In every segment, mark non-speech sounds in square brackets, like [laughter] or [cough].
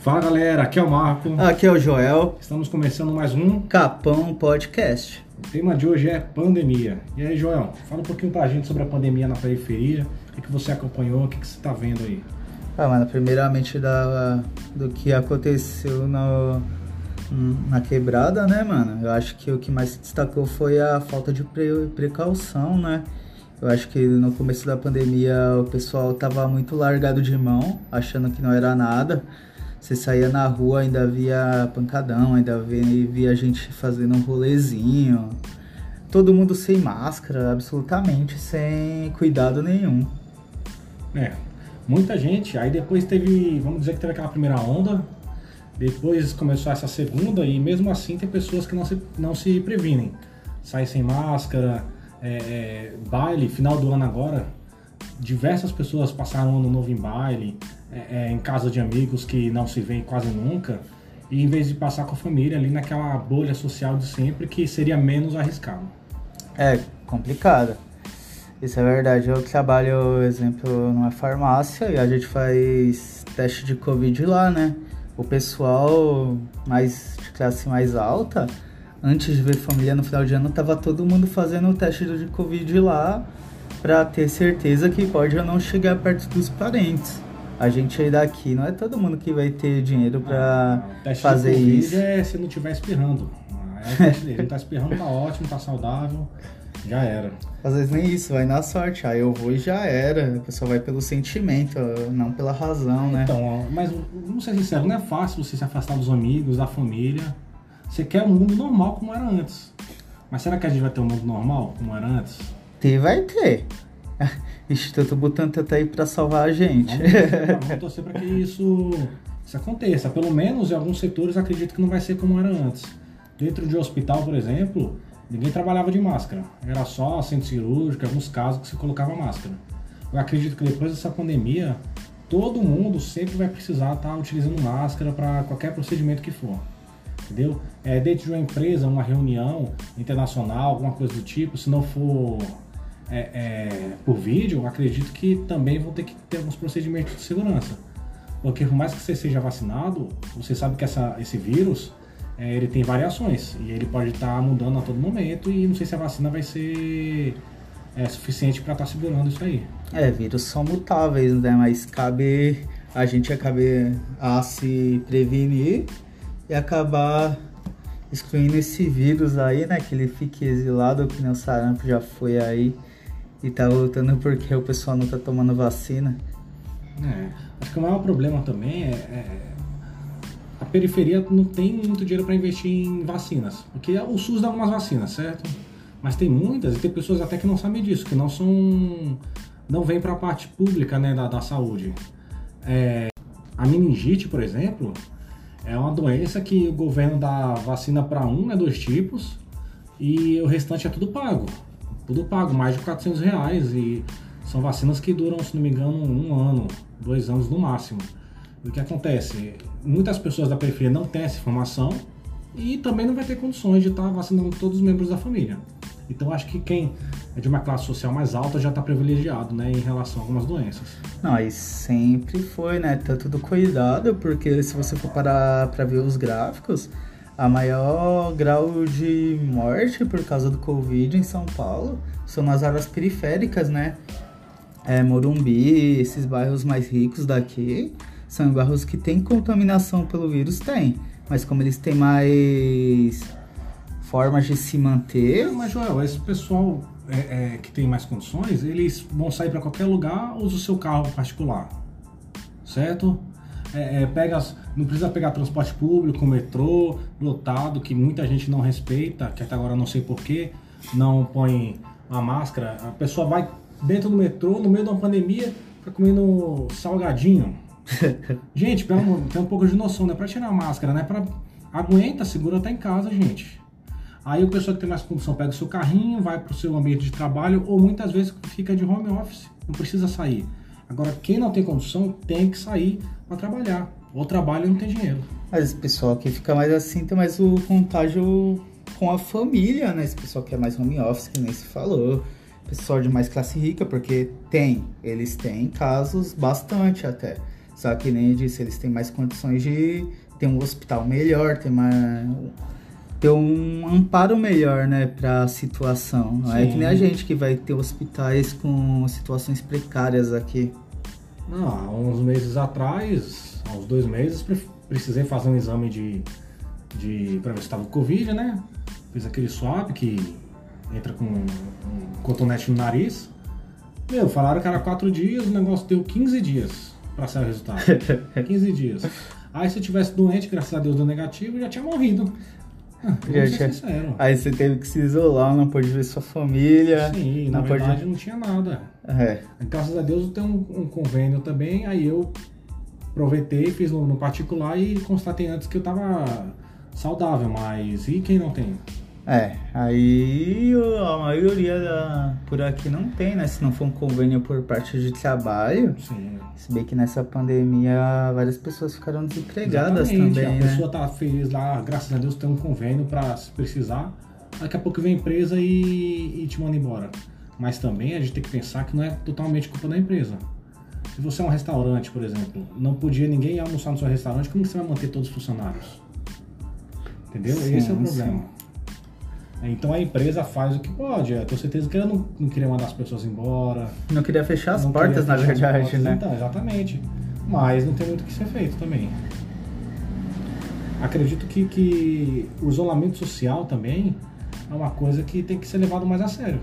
Fala galera, aqui é o Marco. Aqui é o Joel. Estamos começando mais um Capão Podcast. O tema de hoje é pandemia. E aí, Joel, fala um pouquinho pra gente sobre a pandemia na periferia. O que, você acompanhou, o que, que você tá vendo aí? Ah, mano, primeiramente da, do que aconteceu no, na quebrada, né, mano? Eu acho que o que mais se destacou foi a falta de pre, precaução, né? Eu acho que no começo da pandemia o pessoal tava muito largado de mão, achando que não era nada. Você saía na rua, ainda via pancadão, ainda via, via gente fazendo um rolezinho. Todo mundo sem máscara, absolutamente sem cuidado nenhum. É, muita gente. Aí depois teve, vamos dizer que teve aquela primeira onda, depois começou essa segunda e mesmo assim tem pessoas que não se, não se previnem. Sai sem máscara, é, é, baile, final do ano agora, diversas pessoas passaram ano novo em baile, é, é, em casa de amigos que não se veem quase nunca, e em vez de passar com a família ali naquela bolha social de sempre, que seria menos arriscado. É complicado. Isso é verdade. Eu trabalho, exemplo, numa farmácia e a gente faz teste de Covid lá, né? O pessoal mais de classe mais alta, antes de ver família no final de ano, tava todo mundo fazendo o teste de Covid lá para ter certeza que pode ou não chegar perto dos parentes. A gente aí daqui não é todo mundo que vai ter dinheiro para Ah, fazer de Covid isso. é se não estiver espirrando. Ah, É. Não tá espirrando, tá ótimo, tá saudável, já era. Às vezes nem isso, vai na sorte. Aí eu vou e já era. A pessoa vai pelo sentimento, não pela razão, né? Então, mas vamos ser sinceros, não é fácil você se afastar dos amigos, da família. Você quer um mundo normal como era antes. Mas será que a gente vai ter um mundo normal como era antes? Ter vai ter. Instituto Butantan tá aí pra salvar a gente. Vamos, torcer para [laughs] que isso, isso aconteça. Pelo menos em alguns setores acredito que não vai ser como era antes. Dentro de hospital, por exemplo, ninguém trabalhava de máscara. Era só centro cirúrgico, alguns casos que se colocava máscara. Eu acredito que depois dessa pandemia, todo mundo sempre vai precisar estar utilizando máscara para qualquer procedimento que for. Entendeu? É, dentro de uma empresa, uma reunião internacional, alguma coisa do tipo, se não for é, é, por vídeo, acredito que também vão ter que ter alguns procedimentos de segurança. Porque por mais que você seja vacinado, você sabe que essa, esse vírus é, ele tem variações e ele pode estar mudando a todo momento e não sei se a vacina vai ser é, suficiente para estar segurando isso aí. É, vírus são mutáveis, né? Mas cabe a gente acabe a se prevenir e acabar excluindo esse vírus aí, né? Que ele fique exilado, que nem o sarampo já foi aí e tá voltando porque o pessoal não tá tomando vacina. É, acho que o maior problema também é, é a periferia não tem muito dinheiro para investir em vacinas, porque o SUS dá algumas vacinas, certo? Mas tem muitas e tem pessoas até que não sabem disso, que não são, não vêm para a parte pública, né, da, da saúde. É, a meningite, por exemplo, é uma doença que o governo dá vacina para um, né, dois tipos, e o restante é tudo pago. Tudo pago, mais de 400 reais. E são vacinas que duram, se não me engano, um ano, dois anos no máximo. E o que acontece? Muitas pessoas da periferia não têm essa informação e também não vai ter condições de estar vacinando todos os membros da família. Então acho que quem é de uma classe social mais alta já está privilegiado né, em relação a algumas doenças. Não, e sempre foi, né? Tanto do cuidado, porque se você for parar pra ver os gráficos, a maior grau de morte por causa do Covid em São Paulo são nas áreas periféricas, né? É, Morumbi, esses bairros mais ricos daqui, são bairros que tem contaminação pelo vírus, tem. Mas como eles têm mais formas de se manter, Mas Joel, esse pessoal é, é, que tem mais condições, eles vão sair para qualquer lugar, usa o seu carro particular, certo? É, é, pega, não precisa pegar transporte público, metrô, lotado, que muita gente não respeita, que até agora eu não sei porquê, não põe a máscara. A pessoa vai dentro do metrô, no meio de uma pandemia, fica comendo salgadinho. [laughs] gente, tem um pouco de noção, não é pra tirar a máscara, né? Pra, aguenta, segura até em casa, gente. Aí o pessoal que tem mais condição pega o seu carrinho, vai para o seu ambiente de trabalho ou muitas vezes fica de home office, não precisa sair. Agora, quem não tem condição tem que sair para trabalhar. Ou trabalha e não tem dinheiro. Mas esse pessoal que fica mais assim tem mais o contágio com a família, né? Esse pessoal que é mais home office, que nem se falou. Pessoal de mais classe rica, porque tem, eles têm casos bastante até. Só que nem disse, eles têm mais condições de ter um hospital melhor, ter mais ter um amparo melhor, né, para a situação. Não é que nem a gente que vai ter hospitais com situações precárias aqui. Não, há uns meses atrás, há uns dois meses, precisei fazer um exame de, de para ver se estava com Covid, né? Fiz aquele swab que entra com um cotonete no nariz. Meu, falaram que era quatro dias, o negócio deu 15 dias para sair o resultado. [laughs] 15 dias. Aí se eu tivesse doente, graças a Deus deu negativo, já tinha morrido. [laughs] Já Aí você teve que se isolar, não pôde ver sua família. Sim, na verdade não tinha nada. É. Graças a Deus eu tenho um, um, convênio também, aí eu aproveitei, fiz no, no particular e constatei antes que eu tava saudável, mas e quem não tem? É, aí a maioria da, por aqui não tem, né? Se não for um convênio por parte de trabalho. Sim. Se bem que nessa pandemia várias pessoas ficaram desempregadas Exatamente. também. A né? pessoa tá feliz lá, graças a Deus tem um convênio para se precisar. Daqui a pouco vem a empresa e, e te manda embora. Mas também a gente tem que pensar que não é totalmente culpa da empresa. Se você é um restaurante, por exemplo, não podia ninguém almoçar no seu restaurante, como você vai manter todos os funcionários? Entendeu? Sim, Esse é o problema. Sim. Então a empresa faz o que pode. Eu tenho certeza que ela não, não queria mandar as pessoas embora. Não queria fechar as portas, na verdade, portas, né? Então, exatamente. Mas não tem muito o que ser feito também. Acredito que, que o isolamento social também é uma coisa que tem que ser levado mais a sério.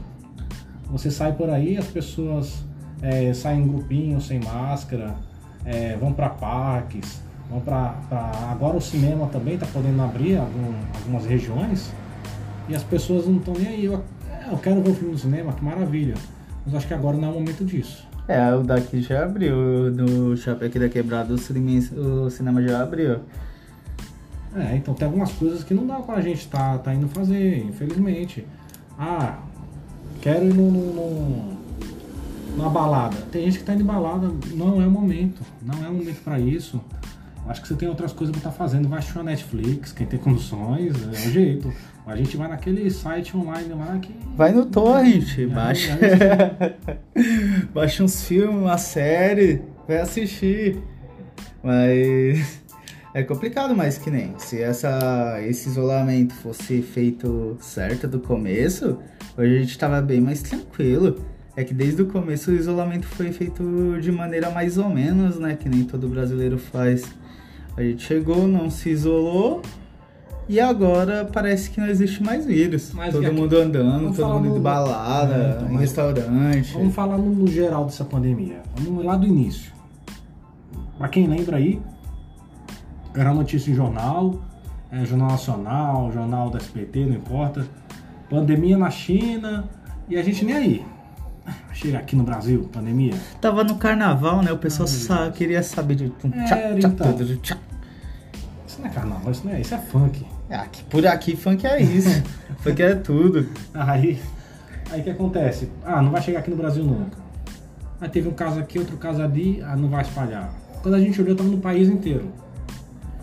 Você sai por aí, as pessoas é, saem em grupinho, sem máscara, é, vão para parques, vão para. Agora o cinema também está podendo abrir algum, algumas regiões e as pessoas não estão nem aí. Eu, é, eu quero ver o filme no cinema, que maravilha. Mas acho que agora não é o momento disso. É, o daqui já abriu, do Shopping aqui da Quebrada, o cinema, o cinema já abriu. É, então tem algumas coisas que não dá pra gente tá, tá indo fazer, infelizmente. Ah, quero ir no, no, no, numa balada. Tem gente que tá indo em balada, não é o momento. Não é o momento para isso. Acho que você tem outras coisas pra estar tá fazendo. Vai assistir a Netflix, quem tem condições, é o jeito. A gente vai naquele site online lá que. Vai no torrent, baixa. [laughs] baixa uns filmes, uma série, vai assistir. Mas. É complicado, mas que nem. Se essa, esse isolamento fosse feito certo do começo, hoje a gente tava bem mais tranquilo. É que desde o começo o isolamento foi feito de maneira mais ou menos, né? Que nem todo brasileiro faz. A gente chegou, não se isolou e agora parece que não existe mais vírus. Mas todo mundo andando, todo mundo no... balada, é, em restaurante. Vamos falar no, no, geral dessa pandemia. Vamos lá do início. Pra quem lembra aí, era notícia em jornal, é, Jornal Nacional, Jornal da SPT, não importa. Pandemia na China e a gente nem aí. [laughs] Chega aqui no Brasil, pandemia. Tava no carnaval, né? O pessoal só queria saber de. É, tchá, tchá, então. tchá. Isso não é carnaval, isso não é, isso é funk. Aqui, por aqui funk é isso. [laughs] funk é tudo. Aí, aí que acontece? Ah, não vai chegar aqui no Brasil nunca. Aí teve um caso aqui, outro caso ali, ah, não vai espalhar. Quando a gente olhou, tava no país inteiro.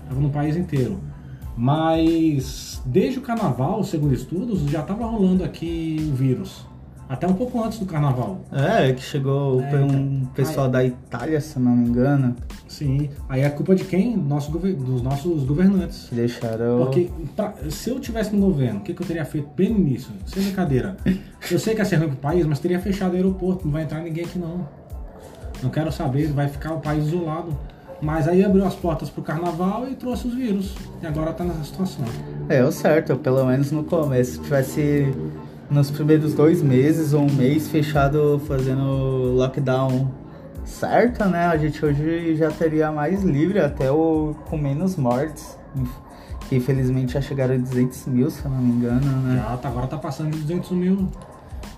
Tava no país inteiro. Mas desde o carnaval, segundo estudos, já tava rolando aqui o vírus. Até um pouco antes do carnaval. É, que chegou é, um então, pessoal aí, da Itália, se não me engano. Sim. Aí é culpa de quem? Nosso, dos nossos governantes. Que deixaram. Porque pra, se eu tivesse no governo, o que, que, eu teria feito bem no início? Sem brincadeira. eu sei que é ser ruim pro país, mas teria fechado o aeroporto. Não vai entrar ninguém aqui não. Não quero saber, vai ficar o país isolado. Mas aí abriu as portas pro carnaval e trouxe os vírus. E agora tá nessa situação. É, o certo. Pelo menos no começo, se tivesse nos primeiros dois meses ou um mês fechado fazendo lockdown certo, né? A gente hoje já teria mais livre até o, com menos mortes. Que infelizmente já chegaram a 200 mil, se eu não me engano, né? Já, tá, agora tá passando de 200 mil.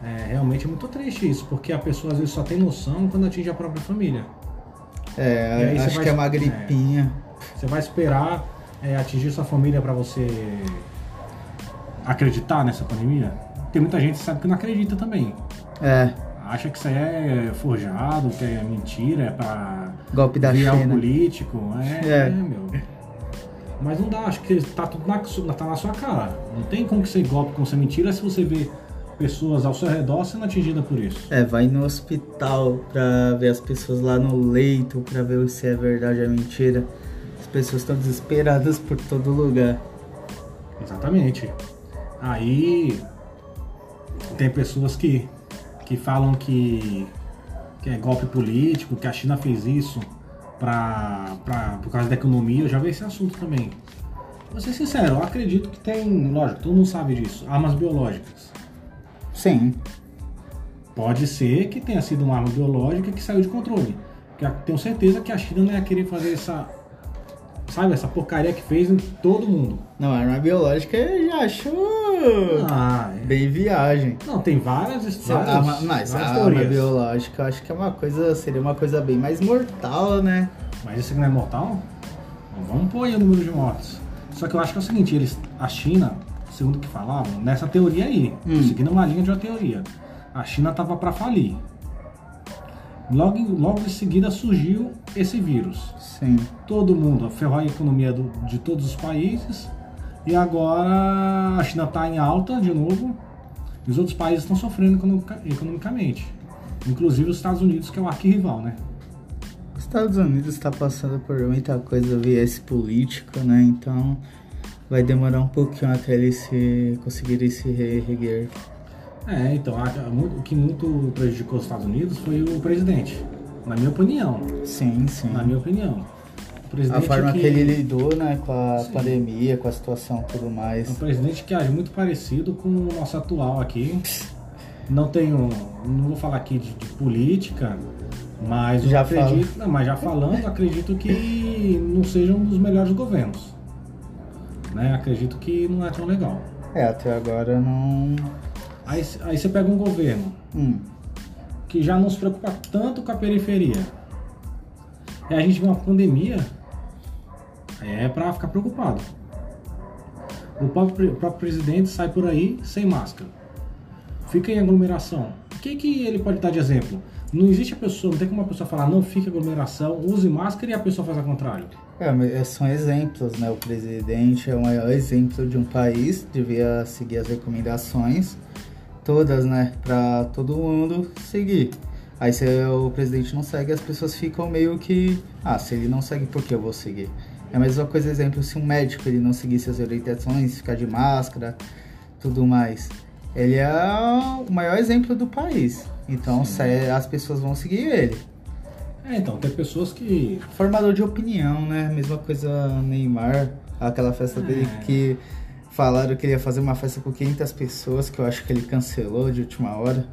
É realmente é muito triste isso, porque a pessoa às vezes só tem noção quando atinge a própria família. É, acho que é uma gripinha. É, você vai esperar é, atingir sua família para você acreditar nessa pandemia? Tem muita gente que sabe que não acredita também. É. Acha que isso aí é forjado, que é mentira, é pra. Golpe da China. o político. É, é. é, meu. Mas não dá, acho que tá tudo na, tá na sua cara. Não tem como que ser golpe, como ser mentira se você vê pessoas ao seu redor sendo atingidas por isso. É, vai no hospital pra ver as pessoas lá no leito, pra ver se é verdade ou é mentira. As pessoas estão desesperadas por todo lugar. Exatamente. Aí tem pessoas que, que falam que, que é golpe político, que a China fez isso pra, pra, por causa da economia. Eu já vi esse assunto também. Vou ser sincero, eu acredito que tem, lógico, todo mundo sabe disso, armas biológicas. Sim. Pode ser que tenha sido uma arma biológica que saiu de controle. Tenho certeza que a China não ia querer fazer essa. Sabe, essa porcaria que fez em todo mundo. Não, arma biológica já acho Ah, é. bem viagem. Não, tem várias, a arma- mas a arma biológica eu acho que é uma coisa, seria uma coisa bem mais mortal, né? Mas isso não é mortal? Vamos pôr aí o número de mortes. Só que eu acho que é o seguinte, eles, a China, segundo o que falavam, nessa teoria aí, Hum. seguindo uma linha de uma teoria, a China tava para falir. Logo, em- logo em seguida surgiu esse vírus. Sim. Todo mundo ferrou a economia do- de todos os países e agora a China está em alta de novo e os outros países estão sofrendo economica- economicamente. Inclusive os Estados Unidos, que é o arquirrival, né? Os Estados Unidos está passando por muita coisa viés político, né? Então vai demorar um pouquinho até eles se conseguirem se reerguer. É, então, a- o que muito prejudicou os Estados Unidos foi o presidente, na minha opinião. Sim, sim. Na minha opinião. O A presidente forma que, que ele lidou, né, com a Sim. pandemia, com a situação e tudo é um mais. presidente que age muito parecido com o nosso atual aqui. Não tenho. Não vou falar aqui de, de política, mas eu Já acredito. Não, mas já falando, acredito que não seja um dos melhores governos. Né? Acredito que não é tão legal. É, até agora não. Aí, aí você pega um governo Hum. que já não se preocupa tanto com a periferia. E a gente vê uma pandemia, é pra ficar preocupado. O próprio, o próprio presidente sai por aí sem máscara. Fica em aglomeração. O que, que ele pode dar de exemplo? Não existe a pessoa, não tem como uma pessoa falar não fique em aglomeração, use máscara e a pessoa faz ao contrário. É, mas são exemplos, né? O presidente é o maior exemplo de um país, devia seguir as recomendações, todas, né? Pra todo mundo seguir. Aí se o presidente não segue, as pessoas ficam meio que. Ah, se ele não segue, por que eu vou seguir? É a mesma coisa, exemplo, se um médico ele não seguisse as orientações, ficar de máscara, tudo mais. Ele é o maior exemplo do país. Então se- as pessoas vão seguir ele. É, então, tem pessoas que. Formador de opinião, né? Mesma coisa Neymar, aquela festa dele É. que falaram que ele ia fazer uma festa com 500 pessoas, que eu acho que ele cancelou de última hora.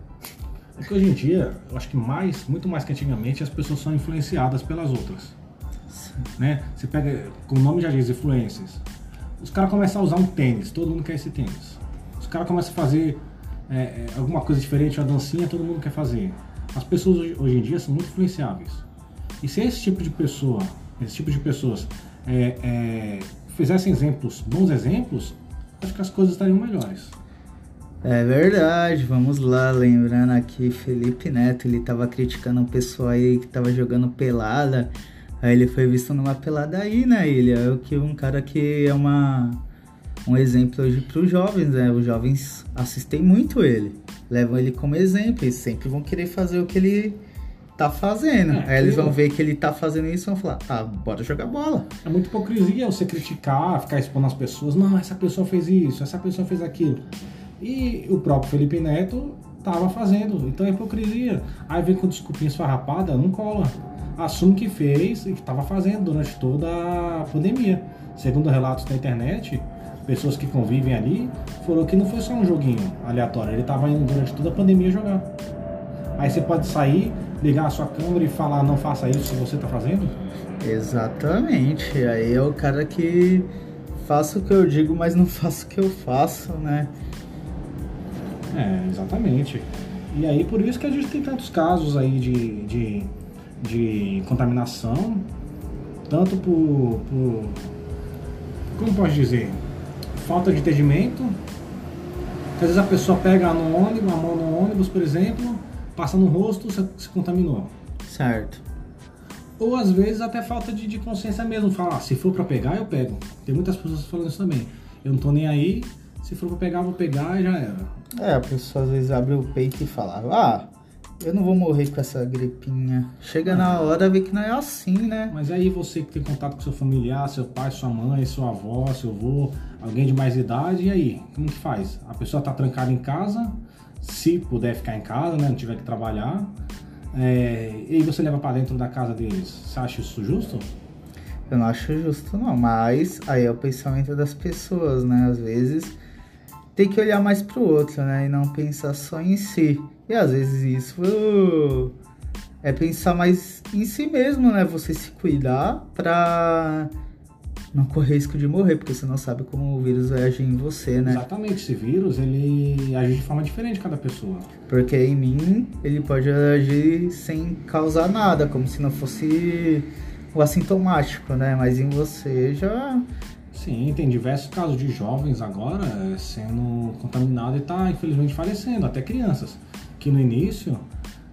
É que hoje em dia, eu acho que mais, muito mais que antigamente, as pessoas são influenciadas pelas outras. Né? Você pega, como o nome já diz, influencers. Os caras começam a usar um tênis, todo mundo quer esse tênis. Os caras começam a fazer é, é, alguma coisa diferente, uma dancinha, todo mundo quer fazer. As pessoas hoje, hoje em dia são muito influenciáveis. E se esse tipo de pessoa, esse tipo de pessoas é, é, fizessem exemplos, bons exemplos, acho que as coisas estariam melhores. É verdade, vamos lá, lembrando aqui, Felipe Neto, ele tava criticando o pessoal aí que tava jogando pelada, aí ele foi visto numa pelada aí, né, ele é o que um cara que é uma um exemplo hoje pros jovens, né, os jovens assistem muito ele, levam ele como exemplo, eles sempre vão querer fazer o que ele tá fazendo, É, aí eles vão ver que ele tá fazendo isso e vão falar, ah, bora jogar bola. É muita hipocrisia você criticar, ficar expondo as pessoas. Não, essa pessoa fez isso, essa pessoa fez aquilo. E o próprio Felipe Neto tava fazendo. Então é hipocrisia. Aí vem com desculpinha esfarrapada, não cola. Assume que fez e que estava fazendo durante toda a pandemia. Segundo relatos da internet, pessoas que convivem ali foram que não foi só um joguinho aleatório. Ele estava indo durante toda a pandemia jogar. Aí você pode sair, ligar a sua câmera e falar não faça isso se você está fazendo? Exatamente, aí é o cara que faço o que eu digo, mas não [laughs] faço o que eu faço, né? É, exatamente. E aí por isso que a gente tem tantos casos aí de, de, de contaminação, tanto por, por. Como pode dizer? Falta de entendimento. Às vezes a pessoa pega no ônibus, a mão no ônibus, por exemplo, passa no rosto, se, se contaminou. Certo. Ou às vezes até falta de, de consciência mesmo. Falar, ah, se for pra pegar, eu pego. Tem muitas pessoas falando isso também. Eu não tô nem aí. Se for pra pegar, vou pegar e já era. É, a pessoa às vezes abre o peito e fala, ah, eu não vou morrer com essa gripinha. Chega na hora vê que não é assim, né? Mas aí você que tem contato com seu familiar, seu pai, sua mãe, sua avó, seu avô, alguém de mais idade, e aí? Como que faz? A pessoa tá trancada em casa, se puder ficar em casa, né? Não tiver que trabalhar. É, e você leva para dentro da casa deles. Você acha isso justo? Eu não acho justo não, mas aí é o pensamento das pessoas, né? Às vezes tem que olhar mais pro outro, né? E não pensar só em si. E às vezes isso é pensar mais em si mesmo, né? Você se cuidar pra não correr risco de morrer, porque você não sabe como o vírus vai agir em você, né? Exatamente, esse vírus ele age de forma diferente cada pessoa. Porque em mim ele pode agir sem causar nada, como se não fosse o assintomático, né? Mas em você já Sim, tem diversos casos de jovens agora eh, sendo contaminados e tá infelizmente falecendo, até crianças, que no início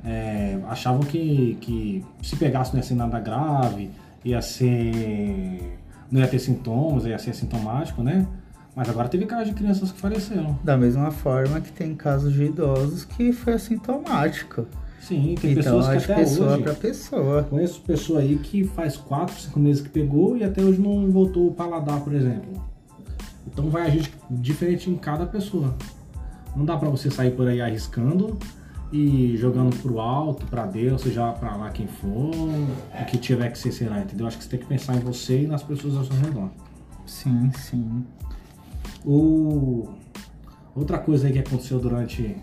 é, achavam que, que se pegasse não ia ser nada grave, ia ser. Não ia ter sintomas, ia ser assintomático, né? Mas agora teve casos de crianças que faleceram. Da mesma forma que tem casos de idosos que foi assintomático. Sim, tem então, pessoas que de até pessoa hoje. para pessoa. Conheço pessoa aí que faz 4, 5 meses que pegou e até hoje não voltou o paladar, por exemplo. Então vai agir diferente em cada pessoa. Não dá pra você sair por aí arriscando e jogando pro alto, pra Deus, seja pra lá quem for, o que tiver que ser será, entendeu? Acho que você tem que pensar em você e nas pessoas ao seu redor. Sim, sim. O... Outra coisa aí que aconteceu durante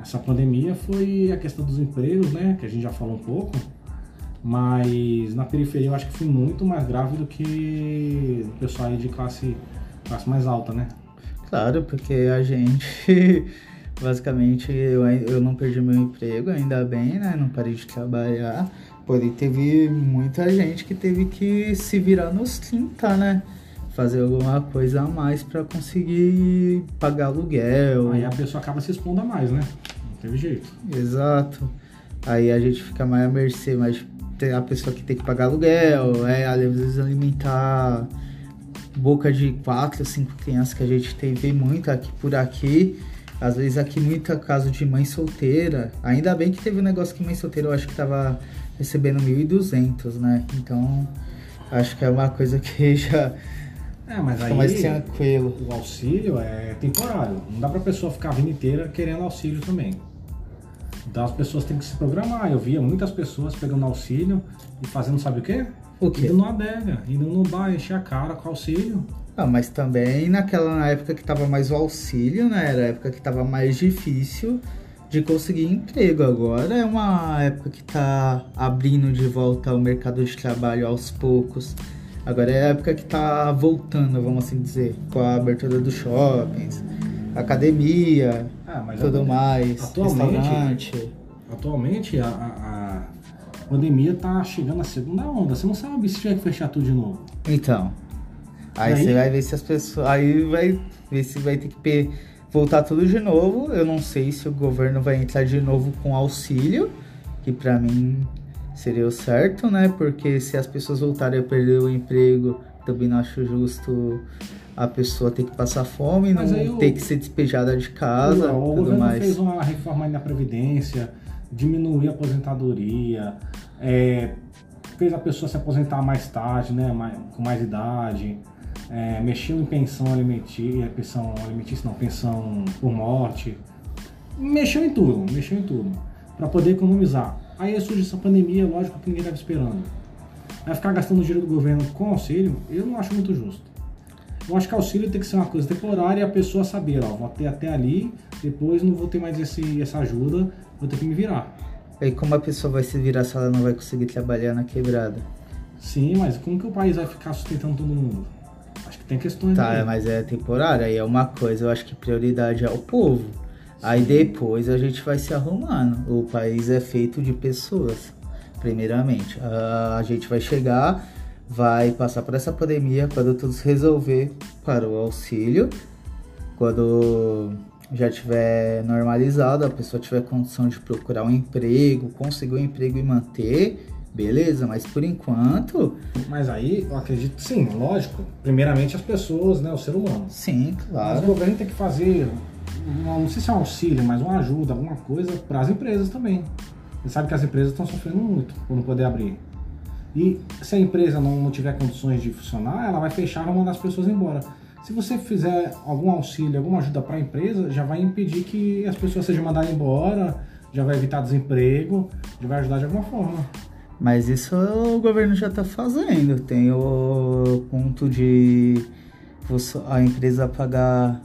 essa pandemia foi a questão dos empregos, né? Que a gente já falou um pouco. Mas na periferia eu acho que foi muito mais grave do que o pessoal aí de classe, classe mais alta, né? Claro, porque a gente, basicamente, eu, eu não perdi meu emprego, ainda bem, né? Não parei de trabalhar. Porém, teve muita gente que teve que se virar nos 30, né? Fazer alguma coisa a mais para conseguir pagar aluguel. Aí a pessoa acaba se expondo a mais, né? Não teve jeito. Exato. Aí a gente fica mais à mercê, mas tem a pessoa que tem que pagar aluguel, é, às vezes alimentar boca de quatro, cinco crianças que a gente tem, vê muito aqui por aqui. Às vezes aqui muita caso de mãe solteira. Ainda bem que teve um negócio que mãe solteira eu acho que tava recebendo 1.200, né? Então, acho que é uma coisa que [laughs] já É, mas aí mais tranquilo. o auxílio é temporário. Não dá pra pessoa ficar a vida inteira querendo auxílio também. Então as pessoas têm que se programar. Eu via muitas pessoas pegando auxílio e fazendo sabe o quê? O quê? Indo numa adega, indo no bar, encher a cara com auxílio. Ah, mas também naquela na época que tava mais o auxílio, né? Era a época que tava mais difícil de conseguir emprego. Agora é uma época que tá abrindo de volta o mercado de trabalho aos poucos. Agora é a época que tá voltando, vamos assim dizer, com a abertura dos shoppings, academia, Ah, tudo a- mais, atualmente- restaurante. Atualmente a, a- a pandemia tá chegando na segunda onda. Você não sabe se tiver que fechar tudo de novo. Então, aí, Aí- você vai ver se as pessoas. Aí vai ver se vai ter que voltar tudo de novo. Eu não sei se o governo vai entrar de novo com auxílio, que pra mim seria o certo, né? Porque se as pessoas voltarem a perder o emprego, também não acho justo a pessoa ter que passar fome, Mas não aí o- ter que ser despejada de casa, o tudo governo mais. fez uma reforma aí na Previdência, diminuiu a aposentadoria, é, fez a pessoa se aposentar mais tarde, né, mais- com mais idade, é, mexeu em pensão alimentícia, pensão alimentícia não, pensão por morte, mexeu em tudo, mexeu em tudo, para poder economizar. Aí surge essa pandemia, lógico que ninguém estava esperando. Vai ficar gastando dinheiro do governo com auxílio, eu não acho muito justo. Eu acho que auxílio tem que ser uma coisa temporária e a pessoa saber, ó, vou ter até ali, depois não vou ter mais esse, essa ajuda, vou ter que me virar. Aí como a pessoa vai se virar se ela não vai conseguir trabalhar na quebrada? Sim, mas como que o país vai ficar sustentando todo mundo? Acho que tem questões Tá, aí. mas é temporário, aí é uma coisa, eu acho que prioridade é o povo. Aí depois a gente vai se arrumando. O país é feito de pessoas, primeiramente. Ah, A gente vai chegar, vai passar por essa pandemia, quando tudo se resolver para o auxílio, quando já tiver normalizado, a pessoa tiver condição de procurar um emprego, conseguir um emprego e manter, Beleza, mas por enquanto. Mas aí, eu acredito, sim, lógico. Primeiramente as pessoas, né? O ser humano. Sim, claro. Mas o governo tem que fazer, não sei se é um auxílio, mas uma ajuda, alguma coisa para as empresas também. Você sabe que as empresas estão sofrendo muito por não poder abrir. E se a empresa não, tiver condições de funcionar, ela vai fechar e vai mandar as pessoas embora. Se você fizer algum auxílio, alguma ajuda para a empresa, já vai impedir que as pessoas sejam mandadas embora, já vai evitar desemprego, já vai ajudar de alguma forma. Mas isso o governo já está fazendo. Tem o ponto de a empresa pagar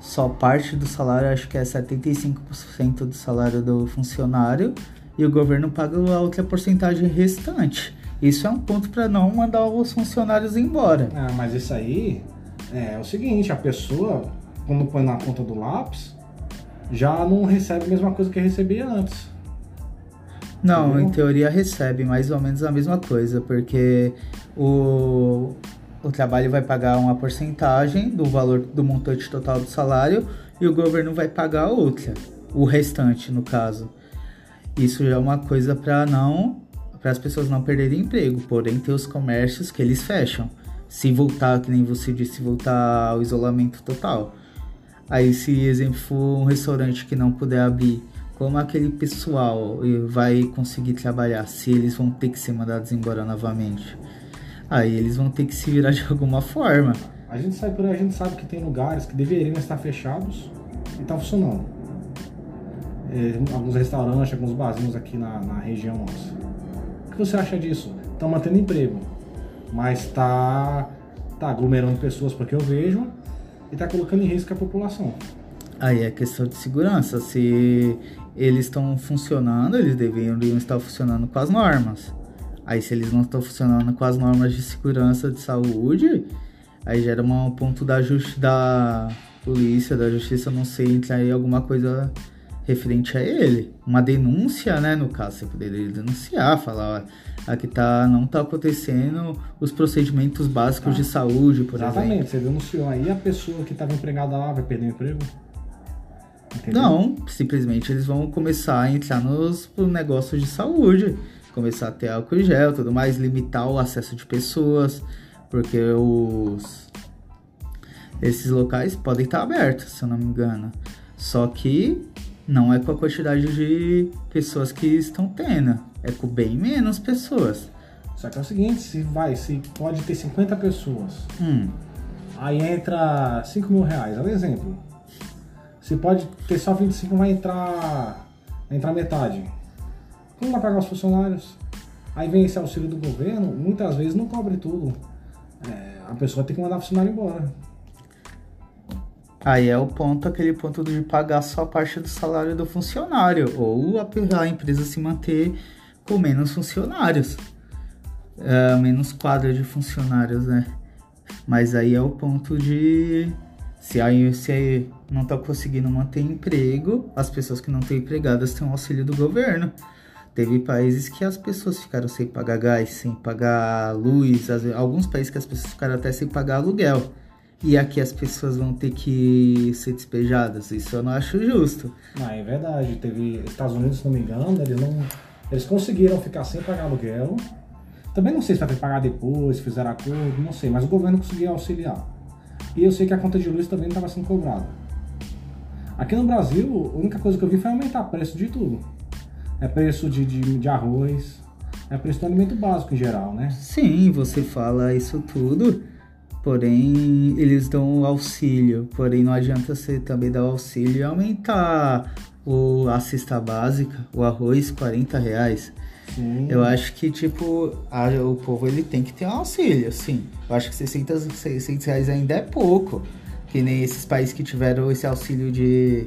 só parte do salário, acho que é 75% do salário do funcionário, e o governo paga a outra porcentagem restante. Isso é um ponto para não mandar os funcionários embora. Ah, mas isso aí é, é o seguinte, a pessoa, quando põe na conta do lápis, já não recebe a mesma coisa que recebia antes. Não, Entendeu? em teoria recebe mais ou menos a mesma coisa, porque o, o trabalho vai pagar uma porcentagem do valor do montante total do salário e o governo vai pagar outra, o restante no caso. Isso já é uma coisa para não para as pessoas não perderem emprego, porém tem os comércios que eles fecham. Se voltar, que nem você disse, voltar ao isolamento total. Aí se exemplo for um restaurante que não puder abrir como aquele pessoal vai conseguir trabalhar se eles vão ter que ser mandados embora novamente? Aí eles vão ter que se virar de [laughs] alguma forma. A gente sai por aí, a gente sabe que tem lugares que deveriam estar fechados e estão funcionando. É, alguns restaurantes, alguns barzinhos aqui na, na região nossa. Que você acha disso? Estão mantendo emprego, mas está tá aglomerando pessoas porque eu vejo e está colocando em risco a população. Aí é questão de segurança. Se eles estão funcionando, eles deveriam estar funcionando com as normas. Aí se eles não estão funcionando com as normas de segurança de saúde, aí gera um ponto da, just, da polícia, da justiça, não sei, entrar aí alguma coisa referente a ele. Uma denúncia, né, no caso, você poderia denunciar, falar, ó, aqui tá, não tá acontecendo os procedimentos básicos ah, de saúde, por exatamente, exemplo. Exatamente, você denunciou aí, a pessoa que estava empregada lá vai perder o emprego? Entendeu? Não, simplesmente eles vão começar a entrar nos negócios de saúde, começar a ter álcool gel, tudo mais, limitar o acesso de pessoas, porque os esses locais podem estar abertos, se eu não me engano. Só que não é com a quantidade de pessoas que estão tendo, é com bem menos pessoas. Só que é o seguinte, se vai, se pode ter 50 pessoas, hum. aí entra 5 mil reais, é um exemplo. Se pode ter só 25, vai entrar, vai entrar metade. Como vai pagar os funcionários? Aí vem esse auxílio do governo, muitas vezes não cobre tudo. É, a pessoa tem que mandar o funcionário embora. Aí é o ponto, aquele ponto de pagar só parte do salário do funcionário, ou a, a empresa se manter com menos funcionários, é, menos quadra de funcionários, né? Mas aí é o ponto de se aí se não está conseguindo manter emprego, as pessoas que não estão empregadas têm o auxílio do governo. Teve países que as pessoas ficaram sem pagar gás, sem pagar luz, alguns países que as pessoas ficaram até sem pagar aluguel. E aqui as pessoas vão ter que ser despejadas. Isso eu não acho justo. Ah, é verdade. Teve Estados Unidos, se não me engano, eles não. Eles conseguiram ficar sem pagar aluguel. Também não sei se vai ter que pagar depois, fizeram acordo, não sei, mas o governo conseguiu auxiliar. E eu sei que a conta de luz também não estava sendo cobrada. Aqui no Brasil, a única coisa que eu vi foi aumentar o preço de tudo. É preço de, de, de arroz, é preço do alimento básico em geral, né? Sim, você fala isso tudo, porém eles dão auxílio, porém não adianta você também dar o auxílio e aumentar o, a cesta básica, o arroz, 40 reais. Sim. Eu acho que, tipo, a, o povo ele tem que ter um auxílio, sim. Eu acho que 600, 600 reais ainda é pouco. Que nem esses países que tiveram esse auxílio de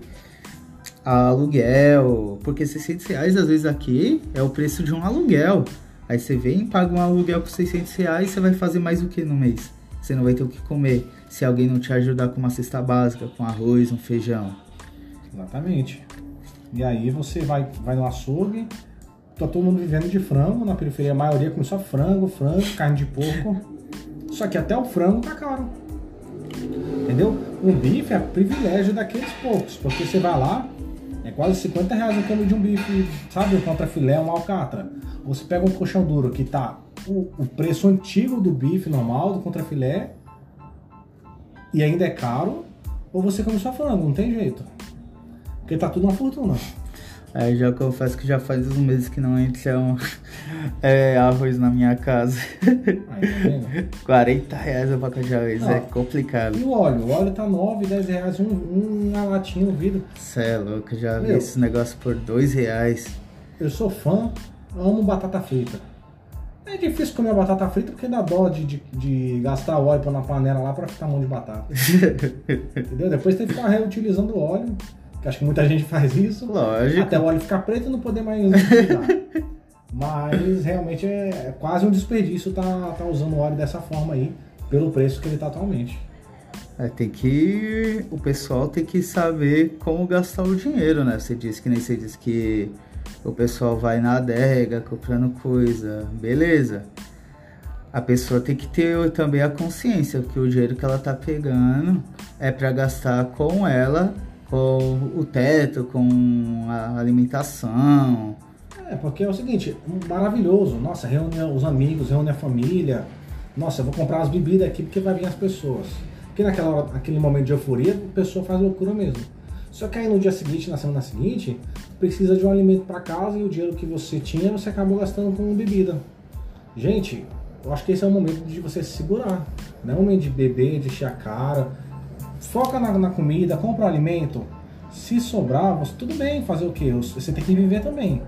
aluguel. Porque 600 reais, às vezes, aqui é o preço de um aluguel. Aí você vem, paga um aluguel por 600 reais, você vai fazer mais o que no mês? Você não vai ter o que comer se alguém não te ajudar com uma cesta básica, com arroz, um feijão. Exatamente. E aí você vai, vai no açougue, tá todo mundo vivendo de frango, na periferia a maioria começou frango, frango, carne de porco. Só que até o frango tá caro. Entendeu? Um bife é privilégio daqueles poucos, porque você vai lá, É quase 50 reais o quilo de um bife, sabe? Um contra filé, um alcatra. Você pega um colchão duro que tá o, o preço antigo do bife normal, do contra filé, e ainda é caro, ou você come só frango, não tem jeito. Porque tá tudo uma fortuna. Aí já confesso que já faz uns meses que não entra um, [laughs] é, arroz na minha casa. Aí, tá 40 [laughs] reais o de arroz, é complicado. E o óleo? O óleo tá 9, 10 reais, um, um, uma latinha, um vidro. Cê é louco, já vi esse negócio por 2 reais. Eu sou fã, amo batata frita. É difícil comer batata frita porque dá dó de, de, de gastar óleo pôr na panela lá pra ficar mão de batata. [laughs] Entendeu? Depois tem que ficar reutilizando o óleo. Que acho que muita gente faz isso. Lógico. Até o óleo ficar preto e não poder mais utilizar. Mas realmente é, é quase um desperdício tá, tá usando o óleo dessa forma aí, pelo preço que ele tá atualmente. É, tem que. O pessoal tem que saber como gastar o dinheiro, né? Você disse que nem você disse que o pessoal vai na adega comprando coisa, beleza. A pessoa tem que ter também a consciência que o dinheiro que ela tá pegando é para gastar com ela, com o teto, com a alimentação. É, porque é o seguinte, maravilhoso. Nossa, reúne os amigos, reúne a família. Nossa, eu vou comprar as bebidas aqui porque vai vir as pessoas. Porque naquela hora, naquele momento de euforia, a pessoa faz loucura mesmo. Só que aí no dia seguinte, na semana seguinte, precisa de um alimento para casa e o dinheiro que você tinha você acabou gastando com bebida. Gente, eu acho que esse é o momento de você se segurar. Não é o momento de beber, de encher a cara. Foca na, na comida, compra alimento. Se sobrar, você, tudo bem fazer o quê? Você tem que viver também.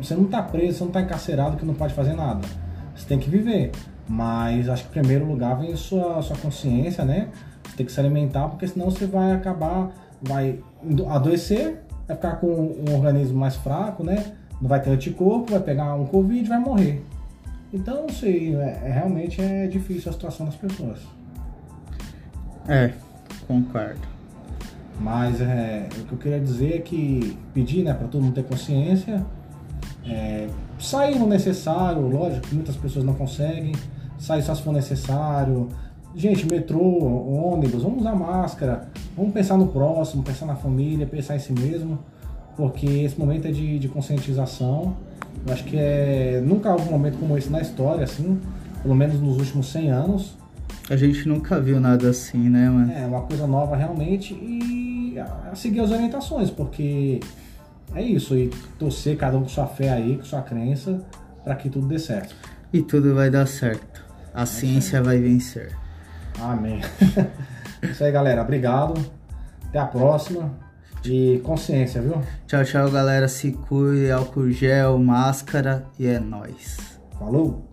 Você não está preso, você não está encarcerado que não pode fazer nada. Você tem que viver. Mas acho que em primeiro lugar vem sua, sua consciência, né? Você tem que se alimentar, porque senão você vai acabar, vai adoecer, vai ficar com um organismo mais fraco, né? Não vai ter anticorpo, vai pegar um Covid e vai morrer. Então, sei, é, é, realmente é difícil a situação das pessoas. É, concordo. Mas é, o que eu queria dizer é que pedir né, para todo mundo ter consciência, é, sair no necessário, lógico que muitas pessoas não conseguem, sair só se for necessário. Gente, metrô, ônibus, vamos usar máscara, vamos pensar no próximo, pensar na família, pensar em si mesmo, porque esse momento é de, de conscientização. Eu acho que é nunca houve um momento como esse na história, assim, pelo menos nos últimos 100 anos. A gente nunca viu nada assim, né, mano? É, uma coisa nova realmente e a, a seguir as orientações, porque é isso, e torcer cada um com sua fé aí, com sua crença, para que tudo dê certo. E tudo vai dar certo. A é ciência vai vencer. Amém. [laughs] isso aí, galera. Obrigado. Até a próxima. E consciência, viu? Tchau, tchau, galera. Se cuide, álcool gel, máscara e é nóis. Falou!